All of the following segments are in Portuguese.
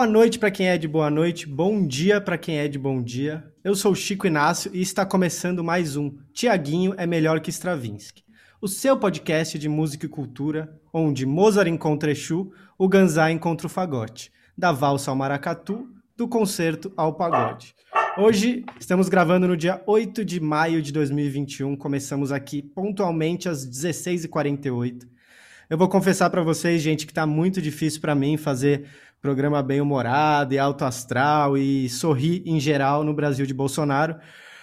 Boa noite para quem é de boa noite, bom dia para quem é de bom dia. Eu sou Chico Inácio e está começando mais um Tiaguinho é melhor que Stravinsky, o seu podcast de música e cultura, onde Mozart encontra Exu, o Ganzá encontra o fagote, da valsa ao maracatu, do concerto ao pagode. Hoje estamos gravando no dia 8 de maio de 2021, começamos aqui pontualmente às 16h48. Eu vou confessar para vocês, gente, que está muito difícil para mim fazer programa bem humorado e alto astral e sorrir em geral no Brasil de Bolsonaro.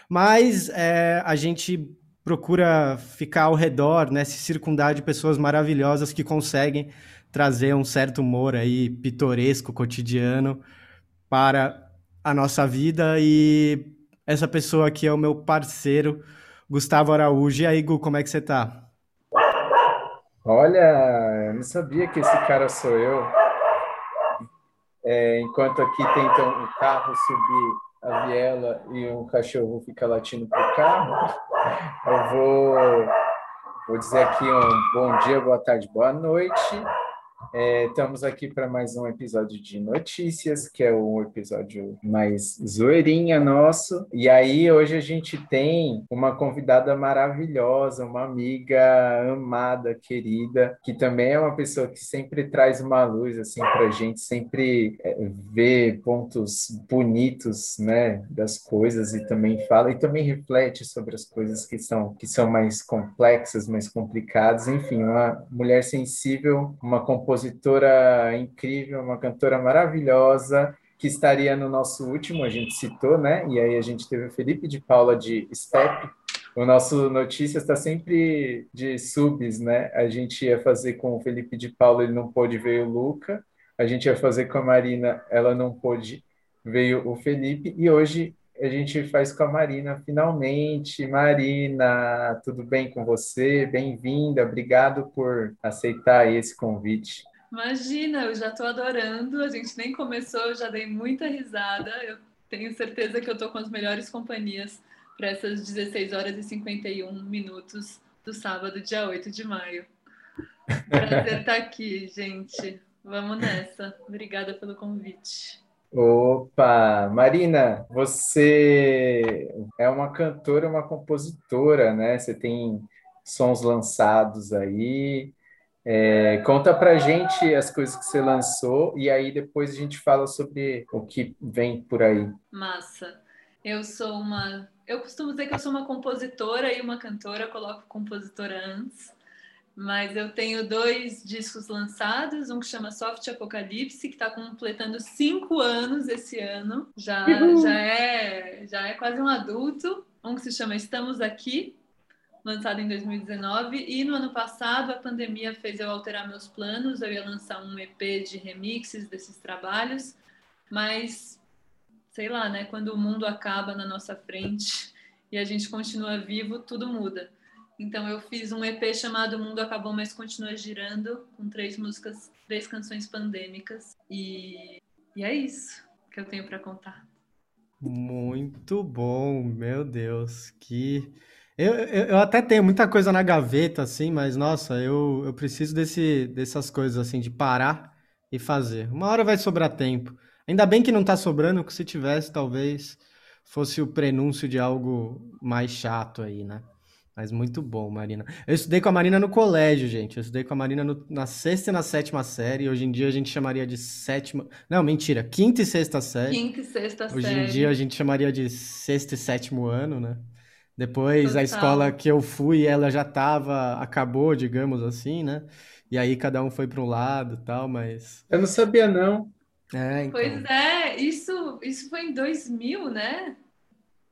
Mas é, a gente procura ficar ao redor, né, se circundar de pessoas maravilhosas que conseguem trazer um certo humor aí pitoresco, cotidiano para a nossa vida e essa pessoa aqui é o meu parceiro, Gustavo Araújo. E aí, Gu, como é que você tá? Olha, eu não sabia que esse cara sou eu. É, enquanto aqui tentam o carro subir a viela e um cachorro fica latindo pro carro, eu vou, vou dizer aqui um bom dia, boa tarde, boa noite. É, estamos aqui para mais um episódio de notícias, que é o episódio mais zoeirinha nosso. E aí, hoje a gente tem uma convidada maravilhosa, uma amiga amada, querida, que também é uma pessoa que sempre traz uma luz assim para a gente, sempre é, vê pontos bonitos, né, das coisas e também fala e também reflete sobre as coisas que são que são mais complexas, mais complicadas. Enfim, uma mulher sensível, uma compositora compositora incrível, uma cantora maravilhosa, que estaria no nosso último, a gente citou, né? E aí a gente teve o Felipe de Paula de Step. O nosso Notícias está sempre de subs, né? A gente ia fazer com o Felipe de Paula, ele não pôde, veio o Luca. A gente ia fazer com a Marina, ela não pôde, veio o Felipe. E hoje a gente faz com a Marina, finalmente. Marina, tudo bem com você? Bem-vinda, obrigado por aceitar esse convite. Imagina, eu já estou adorando. A gente nem começou, eu já dei muita risada. Eu tenho certeza que eu estou com as melhores companhias para essas 16 horas e 51 minutos do sábado, dia 8 de maio. Prazer estar aqui, gente. Vamos nessa. Obrigada pelo convite. Opa, Marina, você é uma cantora, uma compositora, né? Você tem sons lançados aí. É, conta pra gente as coisas que você lançou e aí depois a gente fala sobre o que vem por aí. Massa. Eu sou uma. Eu costumo dizer que eu sou uma compositora e uma cantora, coloco compositora antes mas eu tenho dois discos lançados, um que chama Soft Apocalipse, que está completando cinco anos esse ano, já, já, é, já é quase um adulto, um que se chama Estamos Aqui, lançado em 2019, e no ano passado a pandemia fez eu alterar meus planos, eu ia lançar um EP de remixes desses trabalhos, mas sei lá, né, quando o mundo acaba na nossa frente e a gente continua vivo, tudo muda. Então eu fiz um EP chamado Mundo Acabou, mas continua girando, com três músicas, três canções pandêmicas. E, e é isso que eu tenho para contar. Muito bom, meu Deus, que eu, eu, eu, até tenho muita coisa na gaveta, assim, mas nossa, eu, eu preciso desse, dessas coisas, assim, de parar e fazer. Uma hora vai sobrar tempo. Ainda bem que não tá sobrando, que se tivesse, talvez fosse o prenúncio de algo mais chato aí, né? Mas muito bom, Marina. Eu estudei com a Marina no colégio, gente. Eu estudei com a Marina no, na sexta e na sétima série. Hoje em dia a gente chamaria de sétima. Não, mentira. Quinta e sexta série. Quinta e sexta Hoje série. Hoje em dia a gente chamaria de sexto e sétimo ano, né? Depois Total. a escola que eu fui, ela já tava, acabou, digamos assim, né? E aí cada um foi para um lado tal, mas. Eu não sabia, não. É, então. Pois é, isso, isso foi em 2000, né?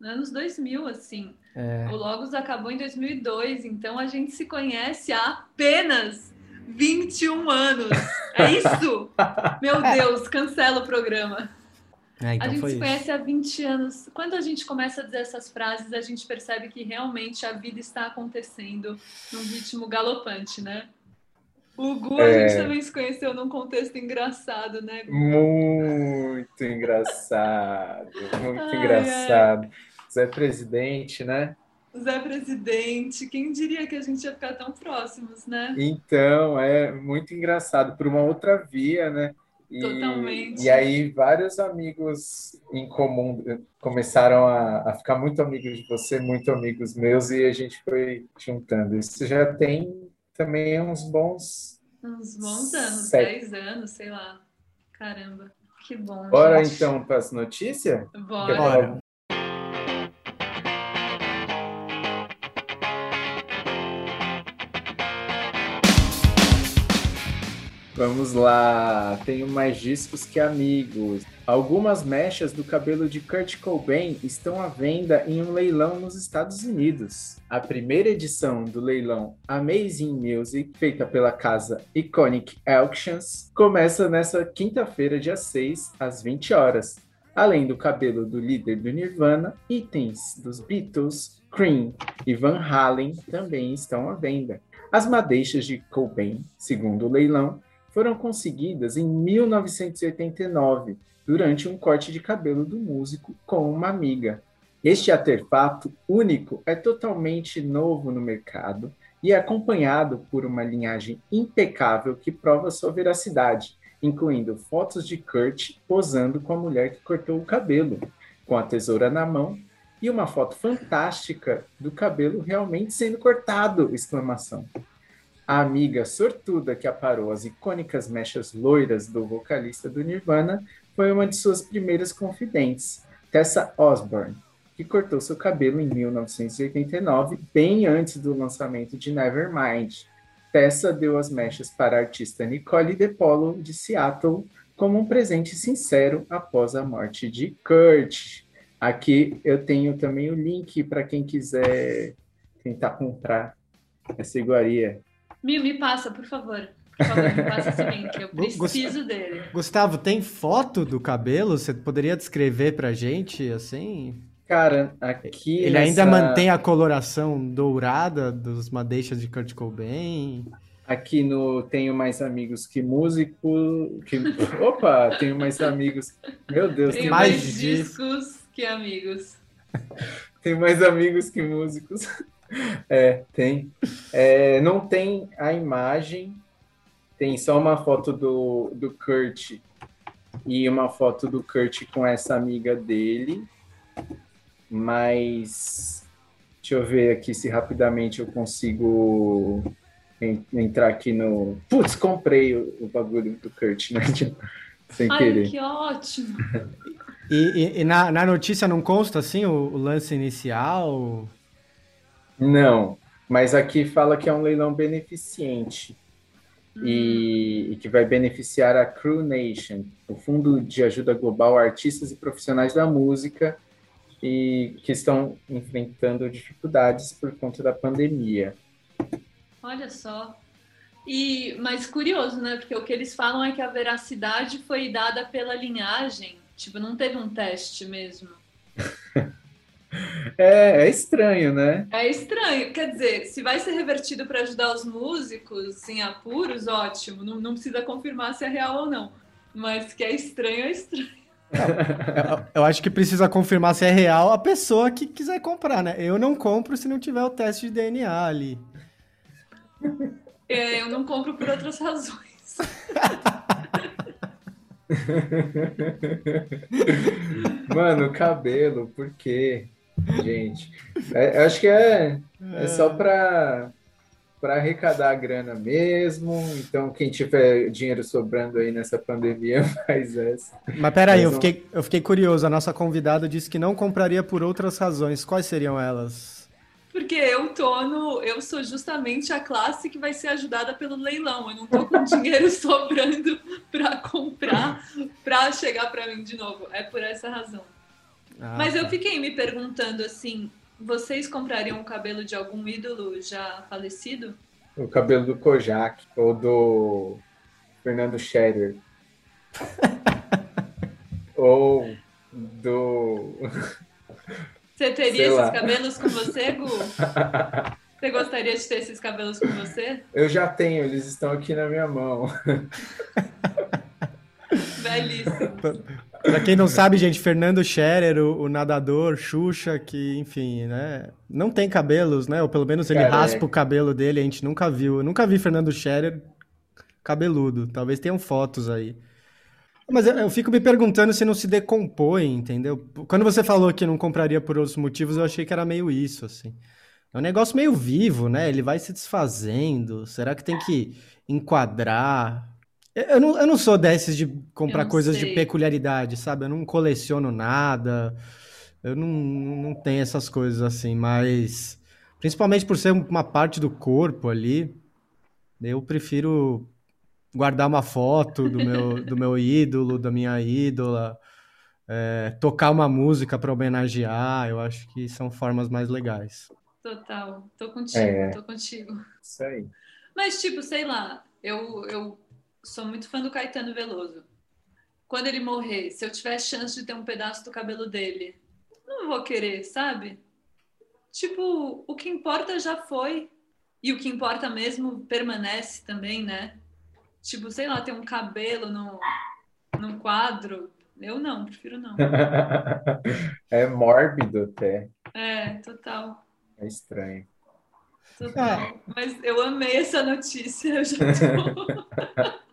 Anos 2000, assim. É. O Logos acabou em 2002, então a gente se conhece há apenas 21 anos. É isso? Meu é. Deus, cancela o programa. É, então a gente se isso. conhece há 20 anos. Quando a gente começa a dizer essas frases, a gente percebe que realmente a vida está acontecendo num ritmo galopante, né? O Gu, a gente também se conheceu num contexto engraçado, né? Gu? Muito engraçado, muito ai, engraçado. Ai. Zé Presidente, né? Zé Presidente. Quem diria que a gente ia ficar tão próximos, né? Então, é muito engraçado, por uma outra via, né? E, Totalmente. E aí, vários amigos em comum começaram a, a ficar muito amigos de você, muito amigos meus, e a gente foi juntando. Isso já tem também uns bons. Uns bons anos, Sete. 10 anos, sei lá. Caramba, que bom. Bora gente. então para as notícias? Bora. Bora. Vamos lá, tenho mais discos que amigos. Algumas mechas do cabelo de Kurt Cobain estão à venda em um leilão nos Estados Unidos. A primeira edição do leilão Amazing Music, feita pela casa Iconic Auctions, começa nesta quinta-feira, dia 6, às 20 horas. Além do cabelo do líder do Nirvana, itens dos Beatles, Cream e Van Halen também estão à venda. As madeixas de Cobain, segundo o leilão, foram conseguidas em 1989, durante um corte de cabelo do músico com uma amiga. Este artefato único é totalmente novo no mercado e é acompanhado por uma linhagem impecável que prova sua veracidade, incluindo fotos de Kurt posando com a mulher que cortou o cabelo, com a tesoura na mão, e uma foto fantástica do cabelo realmente sendo cortado! Exclamação. A amiga sortuda que aparou as icônicas mechas loiras do vocalista do Nirvana foi uma de suas primeiras confidentes, Tessa Osborne, que cortou seu cabelo em 1989, bem antes do lançamento de Nevermind. Tessa deu as mechas para a artista Nicole DePolo, de Seattle, como um presente sincero após a morte de Kurt. Aqui eu tenho também o link para quem quiser tentar comprar essa iguaria. Me, me passa, por favor. Por favor, me passa esse link. Eu preciso dele. Gustavo, tem foto do cabelo? Você poderia descrever pra gente, assim? Cara, aqui. Ele ainda nessa- mantém a coloração dourada dos madeixas de Kurt Cobain? Aqui no Tenho Mais Amigos que Músico. Que... Opa, tenho mais amigos. Meu Deus, Tem tem mais mais, discos que amigos. tem mais amigos que músicos. É, tem. É, não tem a imagem, tem só uma foto do, do Kurt e uma foto do Kurt com essa amiga dele. Mas deixa eu ver aqui se rapidamente eu consigo en- entrar aqui no. Putz, comprei o, o bagulho do Kurt, né? Sem Ai, querer. que ótimo. E, e- e na, na notícia não consta, assim, o, o lance inicial? Não, mas aqui fala que é um leilão beneficente e, e que vai beneficiar a Crew Nation, o Fundo de Ajuda Global a Artistas e Profissionais da Música e que estão enfrentando dificuldades por conta da pandemia. Olha só. E, mas curioso, né? Porque o que eles falam é que a veracidade foi dada pela linhagem. Tipo, não teve um teste mesmo. É, é estranho, né? É estranho. Quer dizer, se vai ser revertido para ajudar os músicos em apuros, ótimo. Não, não precisa confirmar se é real ou não. Mas que é estranho, é estranho. Eu, eu acho que precisa confirmar se é real a pessoa que quiser comprar, né? Eu não compro se não tiver o teste de DNA ali. É, eu não compro por outras razões. Mano, cabelo, por quê? Gente, é- eu acho que é, é só para para arrecadar a grana mesmo. Então, quem tiver dinheiro sobrando aí nessa pandemia, faz essa. Mas peraí, eu Mas não- fiquei, eu fiquei curioso. A nossa convidada disse que não compraria por outras razões. Quais seriam elas? Porque eu tô no. Eu sou justamente a classe que vai ser ajudada pelo leilão. Eu não tô com dinheiro sobrando para comprar para chegar para mim de novo. É por essa razão. Ah, Mas eu tá. fiquei me perguntando assim: vocês comprariam o cabelo de algum ídolo já falecido? O cabelo do Kojak ou do Fernando Scherer. ou do. Você teria Sei esses lá. cabelos com você, Gu? Você gostaria de ter esses cabelos com você? Eu já tenho, eles estão aqui na minha mão. Belíssimo. Pra quem não sabe, gente, Fernando Scherer, o, o, nadador, Xuxa, que, enfim, né? Não tem cabelos, né? Ou pelo menos ele raspa o cabelo dele, a gente nunca viu. Eu nunca vi Fernando Scherer cabeludo. Talvez tenham fotos aí. Mas eu, eu fico me perguntando se não se decompõe, entendeu? Quando você falou que não compraria por outros motivos, eu achei que era meio isso, assim. É um negócio meio vivo, né? Ele vai se desfazendo. Será que tem que enquadrar? Eu não, eu não sou desses de comprar coisas sei. de peculiaridade, sabe? Eu não coleciono nada. Eu não, não tenho essas coisas assim, mas principalmente por ser uma parte do corpo ali, eu prefiro guardar uma foto do meu, do meu ídolo, da minha ídola, é, tocar uma música para homenagear. Eu acho que são formas mais legais. Total, tô contigo, é. tô contigo. Isso aí. Mas, tipo, sei lá, eu, eu sou muito fã do Caetano Veloso. Quando ele morrer, se eu tiver chance de ter um pedaço do cabelo dele, não vou querer, sabe? Tipo, o que importa já foi. E o que importa mesmo permanece também, né? Tipo, sei lá, ter um cabelo no, no quadro. Eu não, prefiro não. é mórbido até. É, total. É estranho. Total. É. Mas eu amei essa notícia, eu já tô.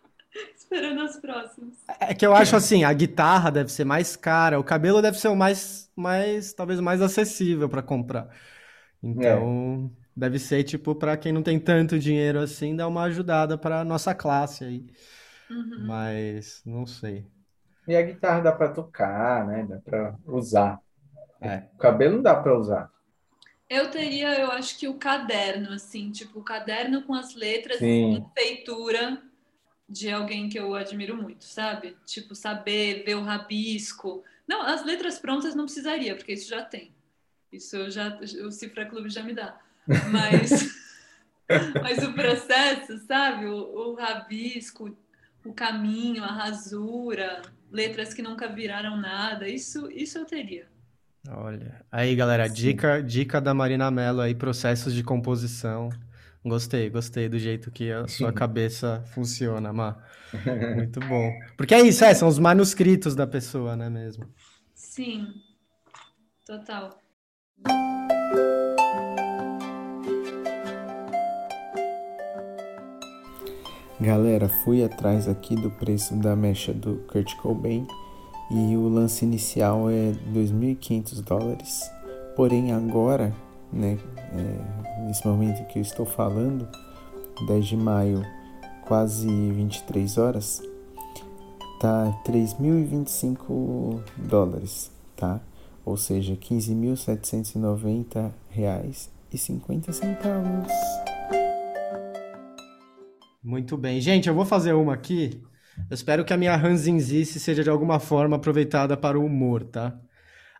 Esperando as próximas. É que eu acho assim, a guitarra deve ser mais cara, o cabelo deve ser o mais, mais talvez mais acessível para comprar. Então, é. deve ser tipo para quem não tem tanto dinheiro assim, dar uma ajudada para nossa classe aí. Uhum. Mas não sei. E a guitarra dá para tocar, né? Dá para usar. É. O cabelo não dá para usar. Eu teria, eu acho que o caderno, assim, tipo, o caderno com as letras Sim. em feitura de alguém que eu admiro muito, sabe? Tipo, saber ver o rabisco. Não, as letras prontas não precisaria, porque isso já tem. Isso já o Cifra Clube já me dá. Mas mas o processo, sabe? O, o rabisco, o caminho, a rasura, letras que nunca viraram nada, isso isso eu teria. Olha, aí galera, dica dica da Marina Mello aí, processos de composição. Gostei, gostei do jeito que a sua cabeça funciona, Má. Muito bom. Porque é isso, é, são os manuscritos da pessoa, né mesmo? Sim, total. Galera, fui atrás aqui do preço da mecha do Kurt Cobain e o lance inicial é 2.500 dólares. Porém, agora né? É, nesse momento que eu estou falando, 10 de maio, quase 23 horas, tá 3.025 dólares, tá? Ou seja, 15.790 reais e 50 centavos. Muito bem. Gente, eu vou fazer uma aqui. Eu espero que a minha ranzinzice seja de alguma forma aproveitada para o humor, tá?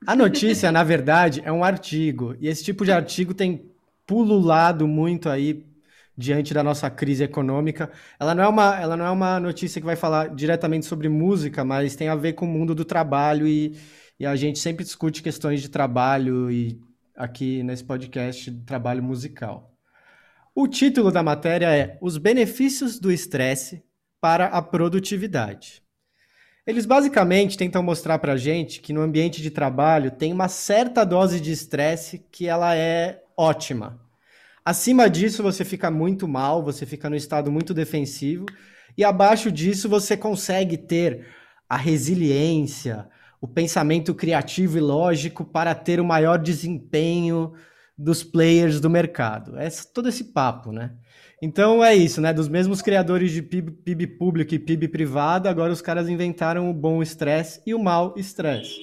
A notícia, na verdade, é um artigo. E esse tipo de artigo tem pululado muito aí diante da nossa crise econômica. Ela não é uma, ela não é uma notícia que vai falar diretamente sobre música, mas tem a ver com o mundo do trabalho e, e a gente sempre discute questões de trabalho e aqui nesse podcast trabalho musical. O título da matéria é Os benefícios do estresse para a produtividade. Eles basicamente tentam mostrar para a gente que no ambiente de trabalho tem uma certa dose de estresse que ela é ótima. Acima disso você fica muito mal, você fica no estado muito defensivo e abaixo disso você consegue ter a resiliência, o pensamento criativo e lógico para ter o maior desempenho dos players do mercado. É todo esse papo, né? Então é isso, né? Dos mesmos criadores de PIB, PIB público e PIB privado, agora os caras inventaram o bom estresse e o mau estresse.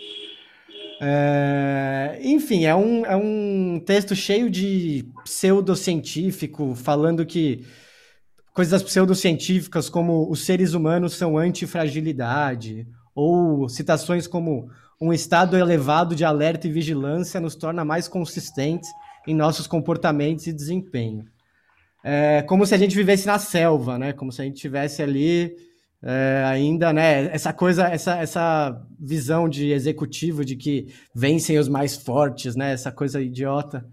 É... Enfim, é um, é um texto cheio de pseudocientífico, falando que coisas pseudocientíficas como os seres humanos são antifragilidade, ou citações como um estado elevado de alerta e vigilância nos torna mais consistentes em nossos comportamentos e desempenho é, como se a gente vivesse na selva, né? Como se a gente tivesse ali é, ainda, né? Essa coisa, essa, essa visão de executivo de que vencem os mais fortes, né? Essa coisa idiota.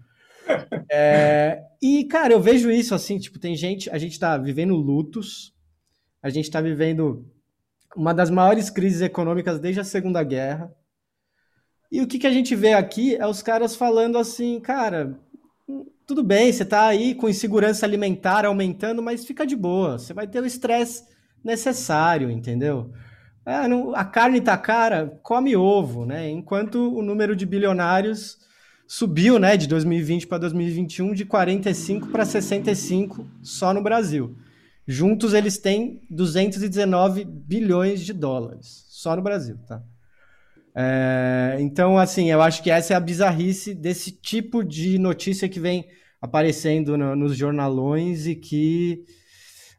É, e, cara, eu vejo isso assim, tipo, tem gente, a gente tá vivendo lutos, a gente tá vivendo uma das maiores crises econômicas desde a Segunda Guerra. E o que, que a gente vê aqui é os caras falando assim, cara, tudo bem, você está aí com insegurança alimentar aumentando, mas fica de boa, você vai ter o estresse necessário, entendeu? É, não, a carne tá cara, come ovo, né? Enquanto o número de bilionários subiu, né, de 2020 para 2021 de 45 para 65 só no Brasil. Juntos eles têm 219 bilhões de dólares só no Brasil, tá? É, então, assim, eu acho que essa é a bizarrice desse tipo de notícia que vem aparecendo no, nos jornalões e que,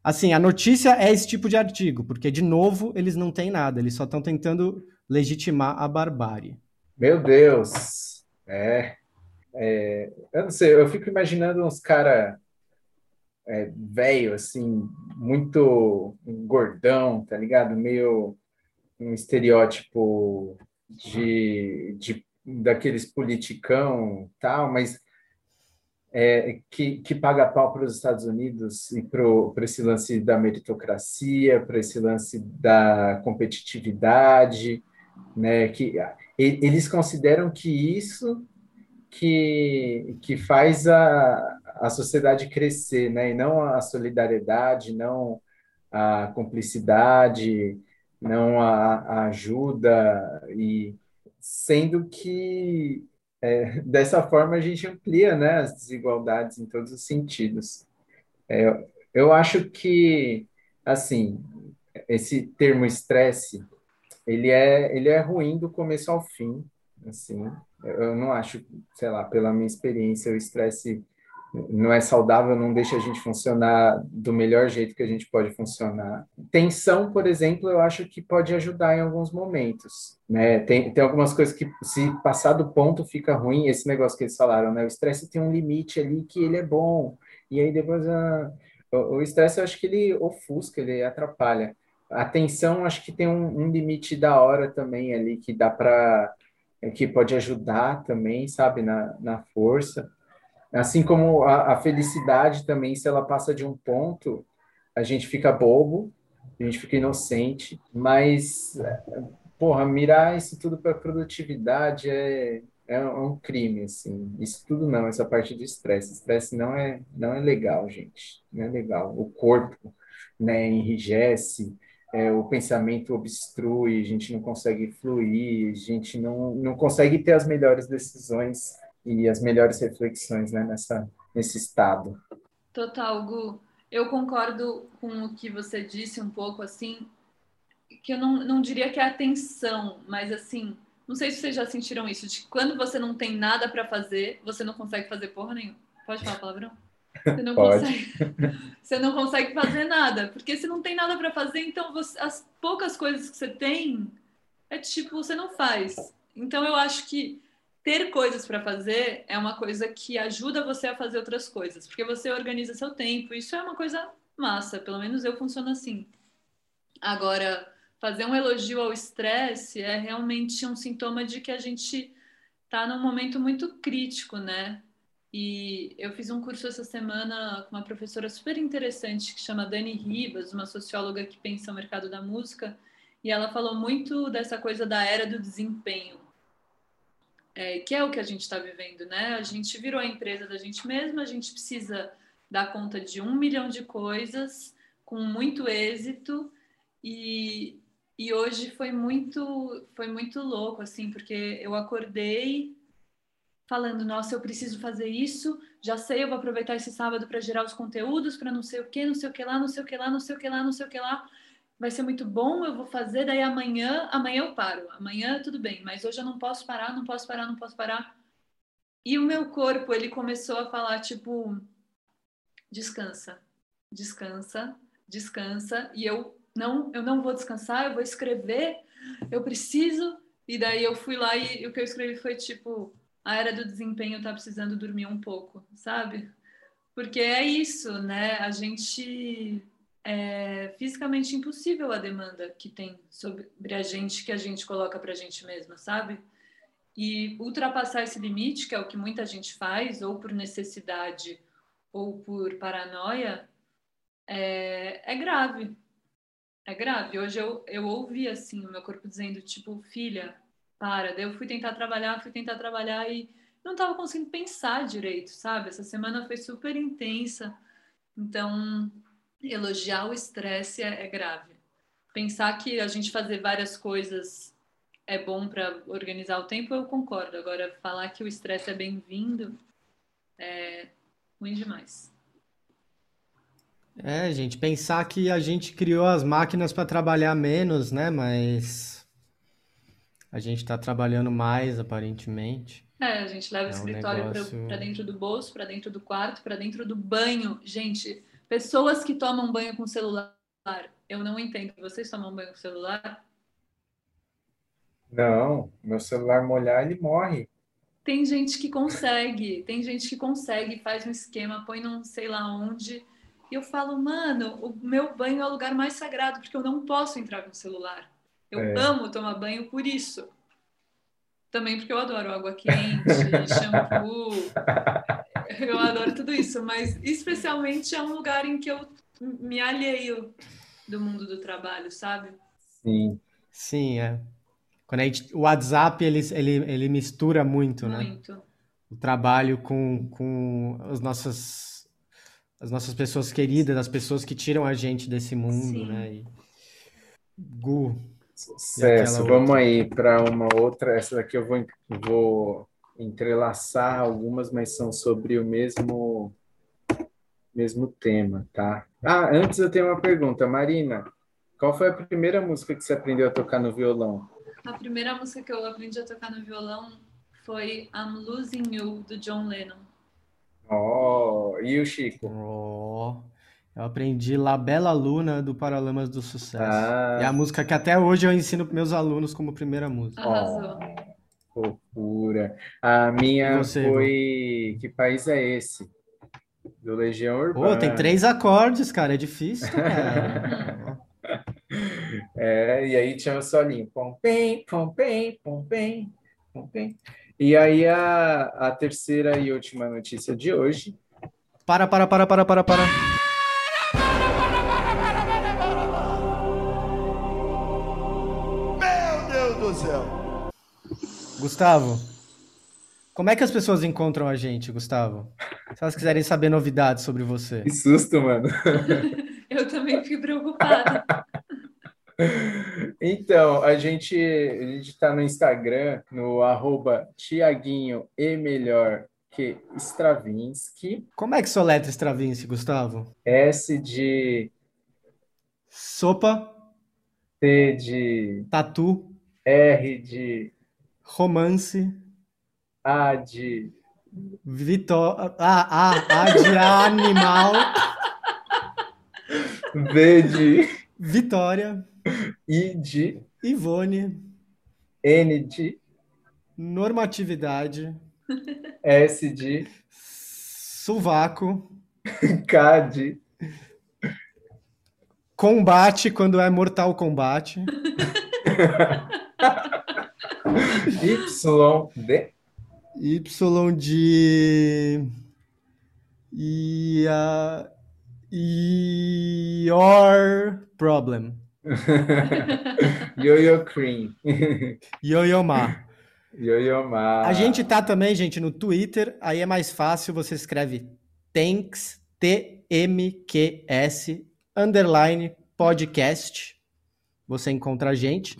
assim, a notícia é esse tipo de artigo, porque, de novo, eles não têm nada, eles só estão tentando legitimar a barbárie. Meu Deus! É, é, eu não sei, eu fico imaginando uns cara é, velho, assim, muito gordão, tá ligado? Meio um estereótipo de, de daqueles politicão tal, mas é, que, que paga pau para os Estados Unidos e para esse lance da meritocracia, para esse lance da competitividade, né? Que eles consideram que isso que, que faz a, a sociedade crescer, né? E não a solidariedade, não a cumplicidade, não a, a ajuda e sendo que é, dessa forma a gente amplia né, as desigualdades em todos os sentidos. É, eu acho que assim esse termo estresse ele é ele é ruim do começo ao fim assim eu não acho sei lá pela minha experiência o estresse não é saudável, não deixa a gente funcionar do melhor jeito que a gente pode funcionar. Tensão, por exemplo, eu acho que pode ajudar em alguns momentos, né? Tem, tem algumas coisas que, se passar do ponto, fica ruim. Esse negócio que eles falaram, né? O estresse tem um limite ali que ele é bom, e aí depois a, o estresse, eu acho que ele ofusca, ele atrapalha. A tensão, acho que tem um, um limite da hora também ali, que dá para que pode ajudar também, sabe, na, na força. Assim como a, a, felicidade também, se ela passa de um ponto, a gente fica bobo, a gente fica inocente, mas, porra, mirar isso tudo para produtividade é, é um crime, assim. Isso tudo não, essa parte do estresse. Estresse não é, não é legal, gente. Não é legal. O corpo, né, enrijece, é, o pensamento obstrui, a gente não consegue fluir, a gente não, não consegue ter as melhores decisões e as melhores reflexões né, nessa, nesse estado. Total, Gu. Eu concordo com o que você disse um pouco, assim, que eu não, não diria que é atenção, mas assim, não sei se vocês já sentiram isso, de quando você não tem nada para fazer, você não consegue fazer porra nenhuma. Pode falar palavrão? Você não Pode. consegue. Você não consegue fazer nada, porque se não tem nada para fazer, então você, as poucas coisas que você tem é tipo você não faz. Então eu acho que ter coisas para fazer é uma coisa que ajuda você a fazer outras coisas, porque você organiza seu tempo. Isso é uma coisa massa, pelo menos eu funciono assim. Agora, fazer um elogio ao estresse é realmente um sintoma de que a gente está num momento muito crítico, né? E eu fiz um curso essa semana com uma professora super interessante que chama Dani Ribas, uma socióloga que pensa o mercado da música, e ela falou muito dessa coisa da era do desempenho é, que é o que a gente está vivendo, né? A gente virou a empresa da gente mesma, a gente precisa dar conta de um milhão de coisas com muito êxito e, e hoje foi muito foi muito louco assim porque eu acordei falando nossa eu preciso fazer isso já sei eu vou aproveitar esse sábado para gerar os conteúdos para não sei o que não sei o que lá não sei o que lá não sei o que lá não sei o que lá vai ser muito bom, eu vou fazer, daí amanhã, amanhã eu paro. Amanhã tudo bem, mas hoje eu não posso parar, não posso parar, não posso parar. E o meu corpo, ele começou a falar tipo descansa, descansa, descansa, e eu não, eu não vou descansar, eu vou escrever, eu preciso. E daí eu fui lá e, e o que eu escrevi foi tipo a era do desempenho tá precisando dormir um pouco, sabe? Porque é isso, né? A gente é fisicamente impossível a demanda que tem sobre a gente, que a gente coloca para a gente mesma, sabe? E ultrapassar esse limite, que é o que muita gente faz, ou por necessidade ou por paranoia, é, é grave. é grave. Hoje eu, eu ouvi assim o meu corpo dizendo, tipo, filha, para. Daí eu fui tentar trabalhar, fui tentar trabalhar e não estava conseguindo pensar direito, sabe? Essa semana foi super intensa. Então, elogiar o estresse é, é grave. Pensar que a gente fazer várias coisas é bom para organizar o tempo, eu concordo. Agora, falar que o estresse é bem-vindo é ruim demais. É, gente, pensar que a gente criou as máquinas para trabalhar menos, né? Mas a gente está trabalhando mais, aparentemente. É, a gente leva É o um escritório negócio- para dentro do bolso, para dentro do quarto, para dentro do banho. Gente, pessoas que tomam banho com celular, eu não entendo. Vocês tomam banho com celular? Não, meu celular molhar, ele morre. Tem gente que consegue, tem gente que consegue, faz um esquema, põe não sei lá onde. E eu falo, mano, o meu banho é o lugar mais sagrado, porque eu não posso entrar com o celular. Eu É. amo tomar banho por isso. Também porque eu adoro água quente, shampoo. Eu adoro tudo isso, mas especialmente é um lugar em que eu me alheio do mundo do trabalho, sabe? Sim. Sim, é. Quando a gente, o WhatsApp, ele, ele, ele mistura muito, né? Muito. O trabalho com, com as nossas, as nossas pessoas queridas, as pessoas que tiram a gente desse mundo, Sim. né? E... Gu, Sucesso. Vamos outra? aí para uma outra. Essa daqui eu vou, vou entrelaçar algumas, mas são sobre o mesmo, mesmo tema, tá? Ah, antes eu tenho uma pergunta. Marina, qual foi a primeira música que você aprendeu a tocar no violão? A primeira música que eu aprendi a tocar no violão foi I'm Losing You, do John Lennon. Oh, e o Chico? ó, eu aprendi La Bella Luna do Paralamas do Sucesso. Ah. É a música que até hoje eu ensino para meus alunos como primeira música. Arrasou. Fofura. A minha você, foi Que País é Esse? Do Legião Pô, Urbana. tem três acordes, cara, é difícil, cara. É, e aí tinha o solinho. Pom, pem, pom, pem, pom, pem, pom, pem. E aí a, a terceira e última notícia de hoje. Para, para, para, para, para, para. Gustavo, como é que as pessoas encontram a gente, Gustavo? Se elas quiserem saber novidades sobre você. Que susto, mano. Eu também fiquei preocupada. Então, a gente a gente está no Instagram, no arroba Tiaguinho e melhor que Stravinsky, Como é que soletra Stravinsky, Gustavo? S de Sopa, T de tatu, R de romance, A de vitória. Ah, ah, A de animal, V de Vitória, I de Ivone, N de normatividade, S de sovaco, K de combate quando é mortal combate, Y de Y de. E a. Your problem. Yo-Yo Cream. Yo-Yo Ma. Yo-Yo Ma. A gente tá também, gente, no Twitter. Aí é mais fácil, você escreve Thanks, T-M-Q-S, underline podcast. Você encontra a gente.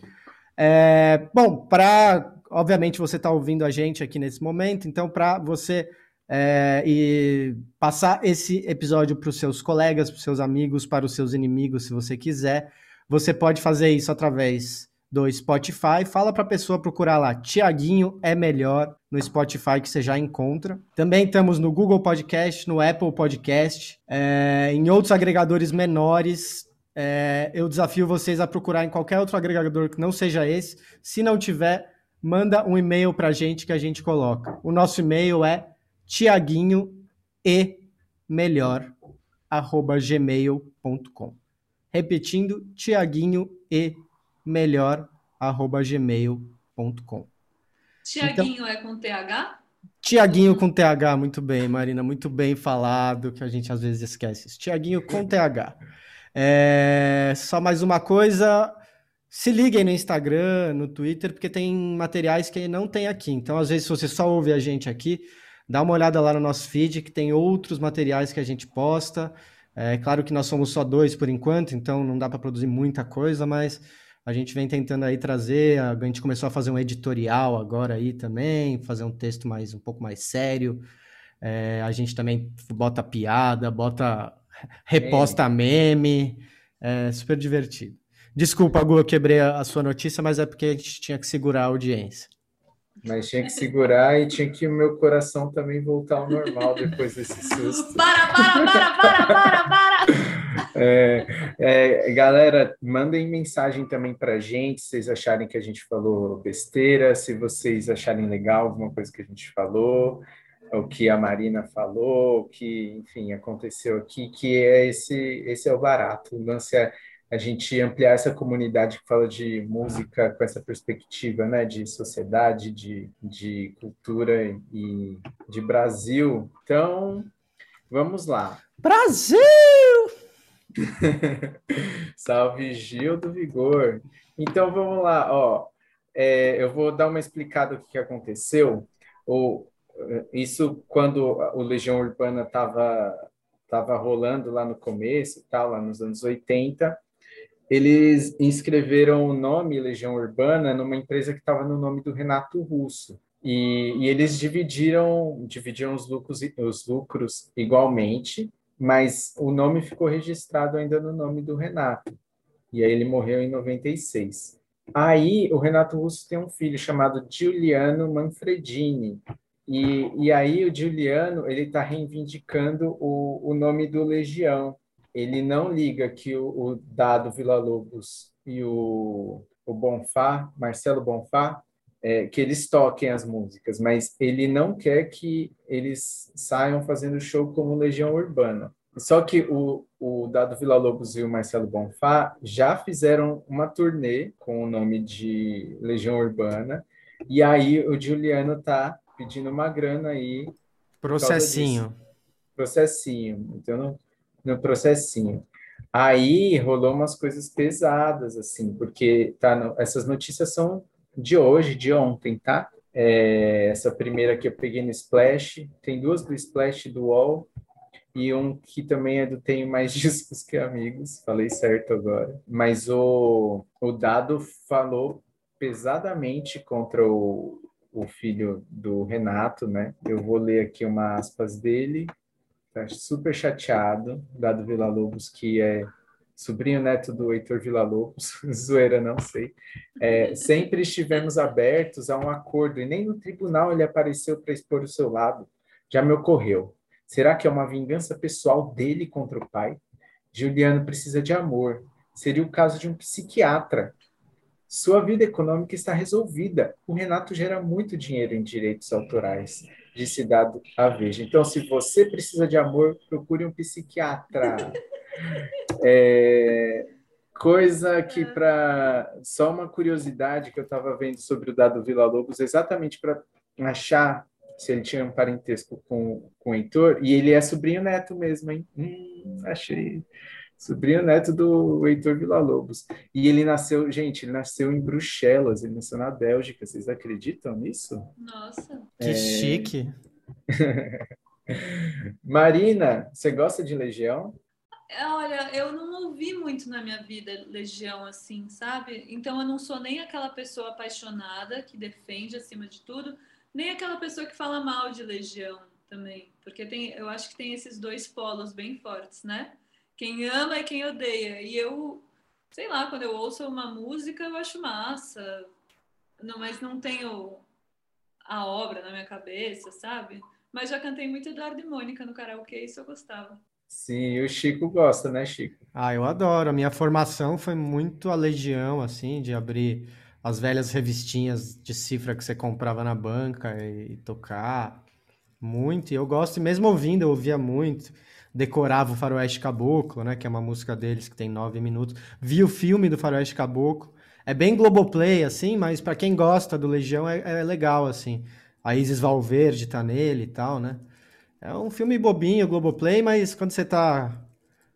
É, bom, para. Obviamente você está ouvindo a gente aqui nesse momento, então para você é, e passar esse episódio para os seus colegas, para os seus amigos, para os seus inimigos, se você quiser, você pode fazer isso através do Spotify. Fala para a pessoa procurar lá, Tiaguinho é melhor no Spotify que você já encontra. Também estamos no Google Podcast, no Apple Podcast, é, em outros agregadores menores. É, eu desafio vocês a procurar em qualquer outro agregador que não seja esse. Se não tiver, manda um e-mail para a gente que a gente coloca. O nosso e-mail é tiaguinho e melhor arroba gmail.com. Repetindo, tiaguinho e melhor arroba gmail.com. Tiaguinho é com TH? Tiaguinho com TH, muito bem, Marina, muito bem falado, que a gente às vezes esquece. Tiaguinho com TH. É, só mais uma coisa, se liguem no Instagram, no Twitter, porque tem materiais que não tem aqui. Então, às vezes, se você só ouve a gente aqui, dá uma olhada lá no nosso feed, que tem outros materiais que a gente posta. É claro que nós somos só dois por enquanto, então não dá para produzir muita coisa, mas a gente vem tentando aí trazer, a gente começou a fazer um editorial agora aí também, fazer um texto mais um pouco mais sério. É, a gente também bota piada, bota reposta meme, é super divertido. Desculpa, Gu, eu quebrei a sua notícia, mas é porque a gente tinha que segurar a audiência. Mas tinha que segurar e tinha que o meu coração também voltar ao normal depois desse susto. Para, para, para, para, para, para! É, é, galera, mandem mensagem também para gente, se vocês acharem que a gente falou besteira, se vocês acharem legal alguma coisa que a gente falou, o que a Marina falou, o que, enfim, aconteceu aqui, que é esse, esse é o barato. O lance é a gente ampliar essa comunidade que fala de música com essa perspectiva, né, de sociedade, de, de cultura e de Brasil. Então, vamos lá. Brasil! Salve Gil do Vigor. Então vamos lá, ó. É, eu vou dar uma explicada do que aconteceu. O, isso quando o Legião Urbana estava tava rolando lá no começo, tal, lá nos anos 80, eles inscreveram o nome Legião Urbana numa empresa que estava no nome do Renato Russo. E, e, eles dividiram, dividiram os lucros, os lucros igualmente, mas o nome ficou registrado ainda no nome do Renato. E aí ele morreu em 96. Aí o Renato Russo tem um filho chamado Giuliano Manfredini. E, e aí o Giuliano ele está reivindicando o, o nome do Legião. Ele não liga que o, o Dado Vila Lobos e o, o Bonfá, Marcelo Bonfá, é, que eles toquem as músicas, mas ele não quer que eles saiam fazendo show como Legião Urbana. Só que o, o Dado Vila Lobos e o Marcelo Bonfá já fizeram uma turnê com o nome de Legião Urbana, e aí o Juliano tá pedindo uma grana aí. Processinho. Processinho. Então, no, no processinho. Aí rolou umas coisas pesadas, assim, porque tá no, essas notícias são de hoje, de ontem, tá? É, essa primeira que eu peguei no Splash, tem duas do Splash do UOL e um que também é do Tenho Mais Discos que Amigos, falei certo agora. Mas o, o Dado falou pesadamente contra o, o filho do Renato, né? Eu vou ler aqui uma aspas dele. Tá super chateado, Dado Vila Lobos, que é sobrinho neto do Heitor Villa-Lobos, zoeira, não sei, é, sempre estivemos abertos a um acordo e nem no tribunal ele apareceu para expor o seu lado. Já me ocorreu. Será que é uma vingança pessoal dele contra o pai? Juliano precisa de amor. Seria o caso de um psiquiatra. Sua vida econômica está resolvida. O Renato gera muito dinheiro em direitos autorais, disse dado a Veja. Então, se você precisa de amor, procure um psiquiatra. É, coisa que para só uma curiosidade que eu estava vendo sobre o dado Vila Lobos, exatamente para achar se ele tinha um parentesco com, com o Heitor, e ele é sobrinho neto mesmo, hein? Hum, achei. Sobrinho neto do Heitor Villa-Lobos. E ele nasceu, gente, ele nasceu em Bruxelas, ele nasceu na Bélgica. Vocês acreditam nisso? Nossa. Que é... chique. Marina, você gosta de Legião? Olha, eu não ouvi muito na minha vida Legião assim, sabe? Então eu não sou nem aquela pessoa apaixonada que defende acima de tudo, nem aquela pessoa que fala mal de Legião também, porque tem, eu acho que tem esses dois polos bem fortes, né? Quem ama e quem odeia. E eu, sei lá, quando eu ouço uma música, eu acho massa, não, mas não tenho a obra na minha cabeça, sabe? Mas já cantei muito Eduardo e Mônica no karaokê, isso eu gostava. Sim, o Chico gosta, né, Chico? Ah, eu adoro. A minha formação foi muito a legião, assim, de abrir as velhas revistinhas de cifra que você comprava na banca e, e tocar. Muito. E eu gosto, e mesmo ouvindo, eu ouvia muito. Decorava o Faroeste Caboclo, né, que é uma música deles que tem nove minutos. Vi o filme do Faroeste Caboclo. É bem Globoplay, assim, mas para quem gosta do Legião é, é legal, assim. A Isis Valverde tá nele e tal, né? É um filme bobinho, Globoplay, mas quando você tá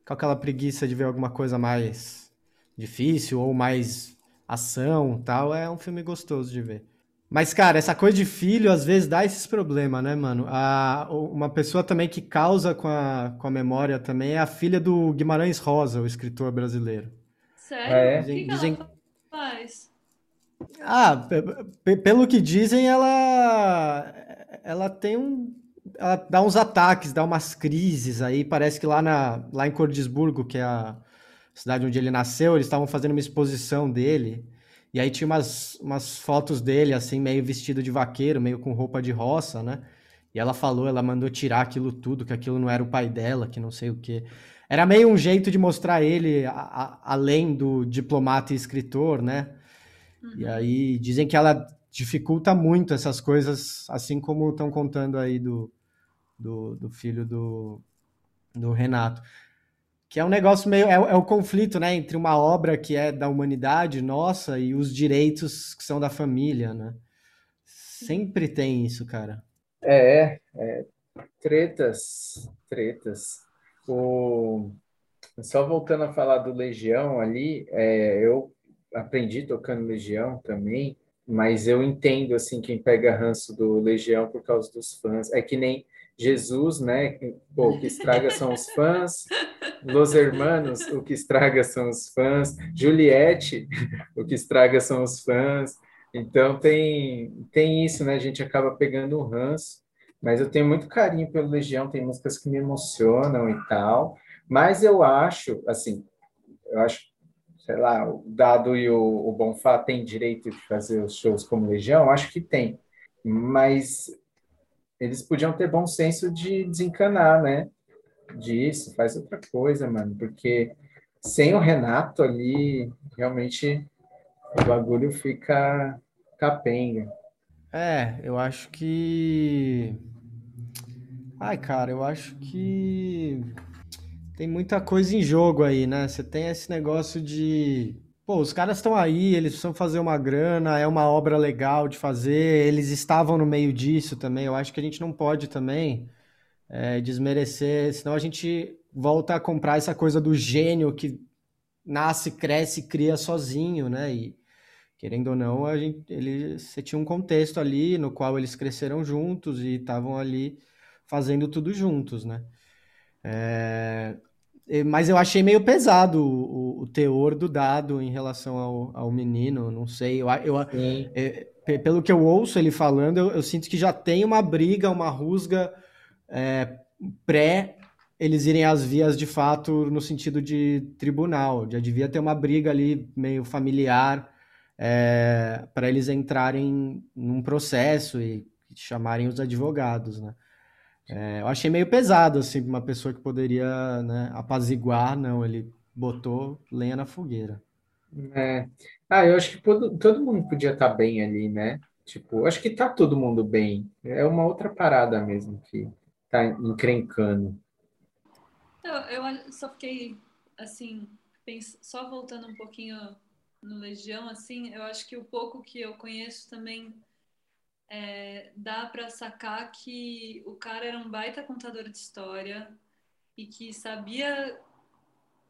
com aquela preguiça de ver alguma coisa mais difícil ou mais ação tal, é um filme gostoso de ver. Mas, cara, essa coisa de filho às vezes dá esses problemas, né, mano? A, uma pessoa também que causa com a, com a memória também é a filha do Guimarães Rosa, o escritor brasileiro. Sério? É. O que, que dizem... ela faz? Ah, pelo que dizem, ela ela tem um ela dá uns ataques, dá umas crises aí. Parece que lá, na, lá em Cordisburgo, que é a cidade onde ele nasceu, eles estavam fazendo uma exposição dele. E aí tinha umas, umas fotos dele, assim, meio vestido de vaqueiro, meio com roupa de roça, né? E ela falou, ela mandou tirar aquilo tudo, que aquilo não era o pai dela, que não sei o quê. Era meio um jeito de mostrar ele a, a, além do diplomata e escritor, né? Uhum. E aí dizem que ela dificulta muito essas coisas, assim como estão contando aí do, do, do filho do, do Renato que é um negócio meio. É, é, o conflito, né? Entre uma obra que é da humanidade nossa e os direitos que são da família, né? Sempre tem isso, cara. É, é tretas, tretas. O... Só voltando a falar do Legião ali, é, eu aprendi tocando Legião também, mas eu entendo assim quem pega ranço do Legião por causa dos fãs. É que nem Jesus, né? Pô, o que estraga são os fãs. Los Hermanos, o que estraga são os fãs. Juliette, o que estraga são os fãs. Então tem tem isso, né? A gente acaba pegando um ranço. Mas eu tenho muito carinho pelo Legião, tem músicas que me emocionam e tal. Mas eu acho, assim, eu acho, sei lá, o Dado e o, o Bonfá têm direito de fazer os shows como Legião? Acho que tem. Mas eles podiam ter bom senso de desencanar, né? Disso, faz outra coisa, mano, porque sem o Renato ali, realmente o bagulho fica capenga. É, eu acho que. Ai, cara, eu acho que tem muita coisa em jogo aí, né? Você tem esse negócio de Pô, os caras estão aí, eles precisam fazer uma grana, é uma obra legal de fazer, eles estavam no meio disso também. Eu acho que a gente não pode também é, desmerecer, senão a gente volta a comprar essa coisa do gênio que nasce, cresce, cria sozinho, né? E querendo ou não, a gente, ele, você tinha um contexto ali no qual eles cresceram juntos e estavam ali fazendo tudo juntos, né? É, mas eu achei meio pesado o, o, teor do dado em relação ao, ao menino, não sei. Eu, eu, é, pelo que eu ouço ele falando, eu, eu, sinto que já tem uma briga, uma rusga é, pré eles irem às vias de fato no sentido de tribunal. Já devia ter uma briga ali meio familiar é, para eles entrarem num processo e chamarem os advogados, né? É, eu achei meio pesado, assim, uma pessoa que poderia né, apaziguar, não, ele botou lenha na fogueira. É. Ah, eu acho que todo, mundo podia estar tá bem ali, né? Tipo, acho que tá todo mundo bem. É uma outra parada mesmo que tá encrencando. Eu, eu só fiquei, assim, só voltando um pouquinho no Legião, assim, eu acho que o pouco que eu conheço também é, dá para sacar que o cara era um baita contador de história e que sabia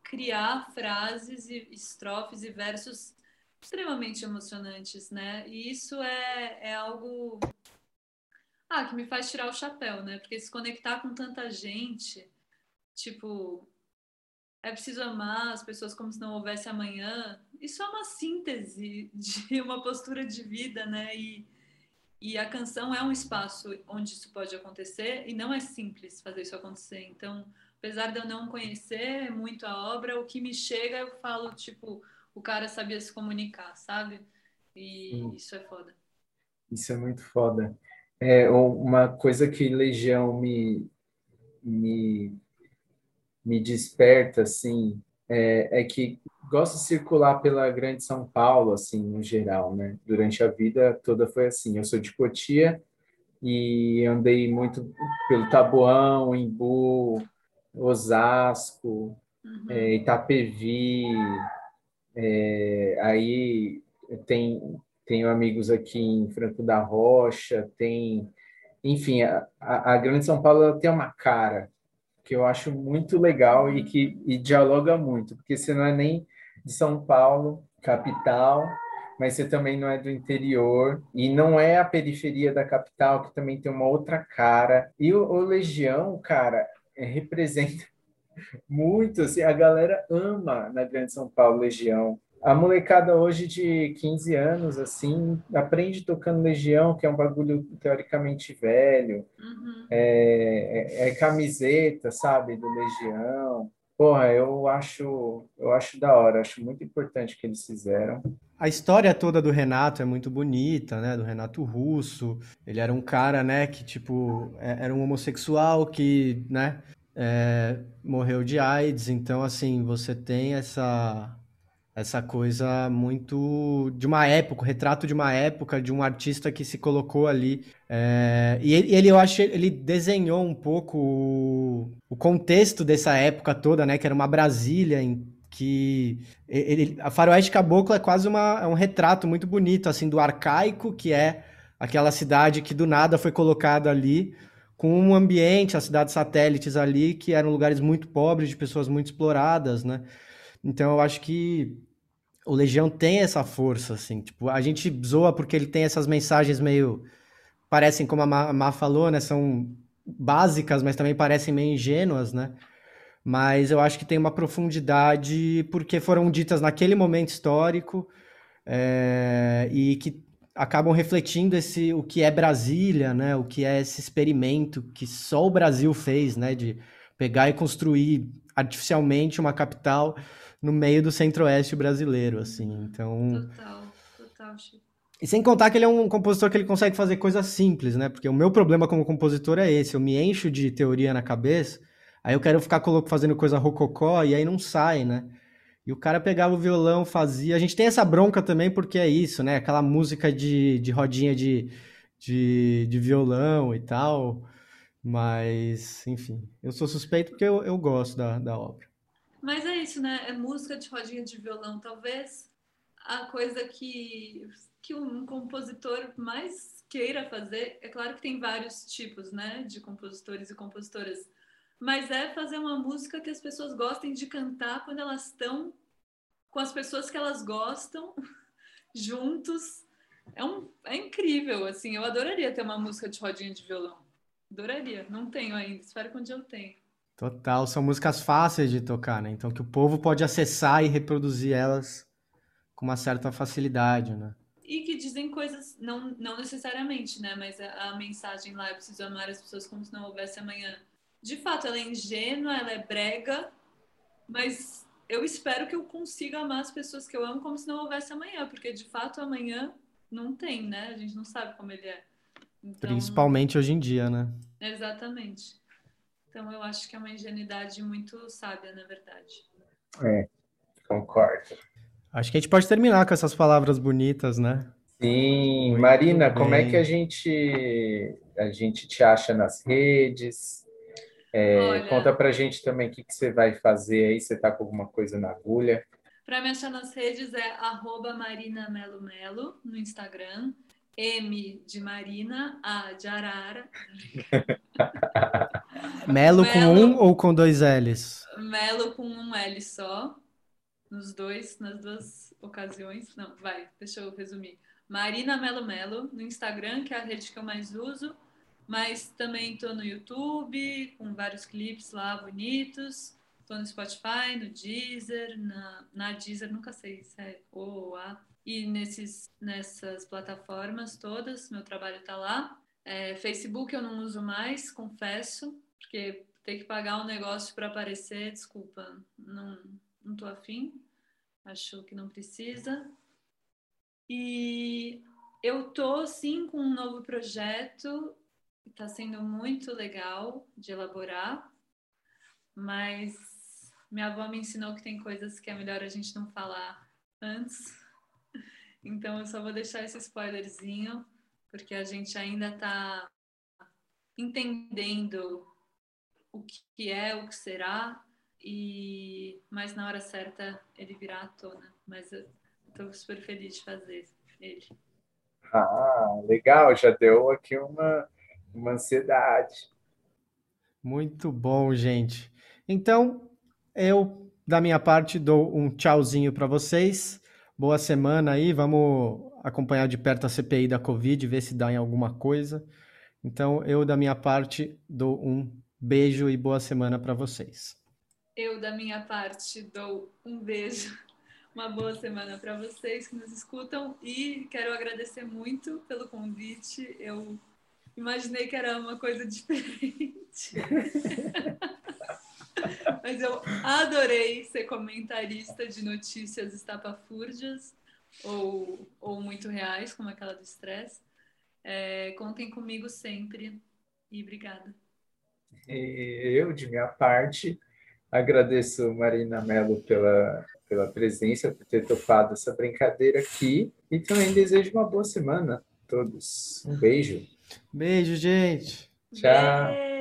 criar frases e estrofes e versos extremamente emocionantes, né? E isso é, é algo ah, que me faz tirar o chapéu, né? Porque se conectar com tanta gente, tipo, é preciso amar as pessoas como se não houvesse amanhã. Isso é uma síntese de uma postura de vida, né? E, e a canção é um espaço onde isso pode acontecer e não é simples fazer isso acontecer. Então, apesar de eu não conhecer muito a obra, o que me chega eu falo, tipo, o cara sabia se comunicar, sabe? E Sim. isso é foda. Isso é muito foda. É uma coisa que Legião me me me desperta assim é, é que gosto de circular pela Grande São Paulo, assim, no geral, né? Durante a vida toda foi assim. Eu sou de Cotia e andei muito pelo Taboão, Embu, Osasco, uhum. é, Itapevi. É, aí tem tenho amigos aqui em Franco da Rocha, tem, enfim, a, a, Grande São Paulo tem uma cara que eu acho muito legal e que e dialoga muito, porque você não é nem de São Paulo, capital, mas você também não é do interior e não é a periferia da capital, que também tem uma outra cara. E o, o Legião, cara, é, representa muito, assim, a galera ama na Grande São Paulo Legião. A molecada hoje de 15 anos, assim, aprende tocando Legião, que é um bagulho teoricamente velho. Uhum. É, é, é, camiseta, sabe, do Legião. Porra, eu acho, eu acho da hora, acho muito importante o que eles fizeram. A história toda do Renato é muito bonita, né? Do Renato Russo. Ele era um cara, né, que, tipo, é, era um homossexual que, né, é, morreu de AIDS. Então, assim, você tem essa essa coisa muito de uma época, o retrato de uma época, de um artista que se colocou ali. É, e ele, ele, eu acho, ele desenhou um pouco o, o, contexto dessa época toda, né? Que era uma Brasília em que ele, a Faroeste Caboclo é quase uma, é um retrato muito bonito, assim, do arcaico, que é aquela cidade que do nada foi colocada ali, com um ambiente, as cidades satélites ali, que eram lugares muito pobres, de pessoas muito exploradas, né? Então eu acho que o Legião tem essa força, assim. Tipo, a gente zoa porque ele tem essas mensagens meio. Parecem, como a Má, falou, né? São básicas, mas também parecem meio ingênuas, né? Mas eu acho que tem uma profundidade porque foram ditas naquele momento histórico é, e que acabam refletindo esse o que é Brasília, né? O que é esse experimento que só o Brasil fez, né? De pegar e construir artificialmente uma capital no meio do centro-oeste brasileiro, assim. Então. Total, total, Chico. E sem contar que ele é um compositor que ele consegue fazer coisas simples, né? Porque o meu problema como compositor é esse, eu me encho de teoria na cabeça, aí eu quero ficar fazendo coisa rococó e aí não sai, né? E o cara pegava o violão, fazia. A gente tem essa bronca também porque é isso, né? Aquela música de, de rodinha de, de, de violão e tal. Mas, enfim, eu sou suspeito porque eu, eu gosto da, da obra. Mas é isso, né? É música de rodinha de violão. Talvez a coisa que, que um compositor mais queira fazer, é claro que tem vários tipos, né, de compositores e compositoras, mas é fazer uma música que as pessoas gostem de cantar quando elas estão com as pessoas que elas gostam, juntos. É, um, é incrível, assim. Eu adoraria ter uma música de rodinha de violão. Adoraria. Não tenho ainda. Espero que um dia eu tenha. Total, são músicas fáceis de tocar, né? Então que o povo pode acessar e reproduzir elas com uma certa facilidade, né? E que dizem coisas, não, não necessariamente, né? Mas a, a mensagem lá, eu preciso amar as pessoas como se não houvesse amanhã. De fato, ela é ingênua, ela é brega, mas eu espero que eu consiga amar as pessoas que eu amo como se não houvesse amanhã, porque de fato amanhã não tem, né? A gente não sabe como ele é. Então... Principalmente hoje em dia, né? Exatamente. Então eu acho que é uma ingenuidade muito sábia, na verdade. É, concordo. Acho que a gente pode terminar com essas palavras bonitas, né? Sim, muito Marina, bem. como é que a gente a gente te acha nas redes? É, Olha, conta pra gente também o que, que você vai fazer aí, você tá com alguma coisa na agulha. Para me achar nas redes é arroba Marina Melo Melo no Instagram. M de Marina, A de Arara. Melo, com um ou com dois L's? Melo com um L só. Nos dois, nas duas ocasiões. Não, vai, deixa eu resumir. Marina Melo Melo no Instagram, que é a rede que eu mais uso. Mas também estou no YouTube, com vários clipes lá bonitos. Estou no Spotify, no Deezer, na, na Deezer, nunca sei se é O ou A. E nesses, nessas plataformas todas, meu trabalho está lá. É, Facebook eu não uso mais, confesso, porque ter que pagar um negócio para aparecer, desculpa, não, não tô afim, acho que não precisa. E eu tô sim com um novo projeto, está sendo muito legal de elaborar, mas minha avó me ensinou que tem coisas que é melhor a gente não falar antes. Então eu só vou deixar esse spoilerzinho, porque a gente ainda está entendendo o que é, o que será, e mas na hora certa ele virá à tona. Mas eu estou super feliz de fazer ele. Ah, legal, já deu aqui uma, uma ansiedade. Muito bom, gente. Então, eu, da minha parte, dou um tchauzinho para vocês. Boa semana aí. Vamos acompanhar de perto a CPI da Covid, ver se dá em alguma coisa. Então, eu, da minha parte, dou um beijo e boa semana para vocês. Eu, da minha parte, dou um beijo, uma boa semana para vocês que nos escutam e quero agradecer muito pelo convite. Eu imaginei que era uma coisa diferente. Mas eu adorei ser comentarista de notícias estapafúrdias ou, ou muito reais, como aquela do estresse. É, contem comigo sempre e obrigada. Eu, de minha parte, agradeço Marina Mello pela, pela presença, por ter topado essa brincadeira aqui e também desejo uma boa semana a todos. Um beijo. Beijo, gente. Tchau. Beijo.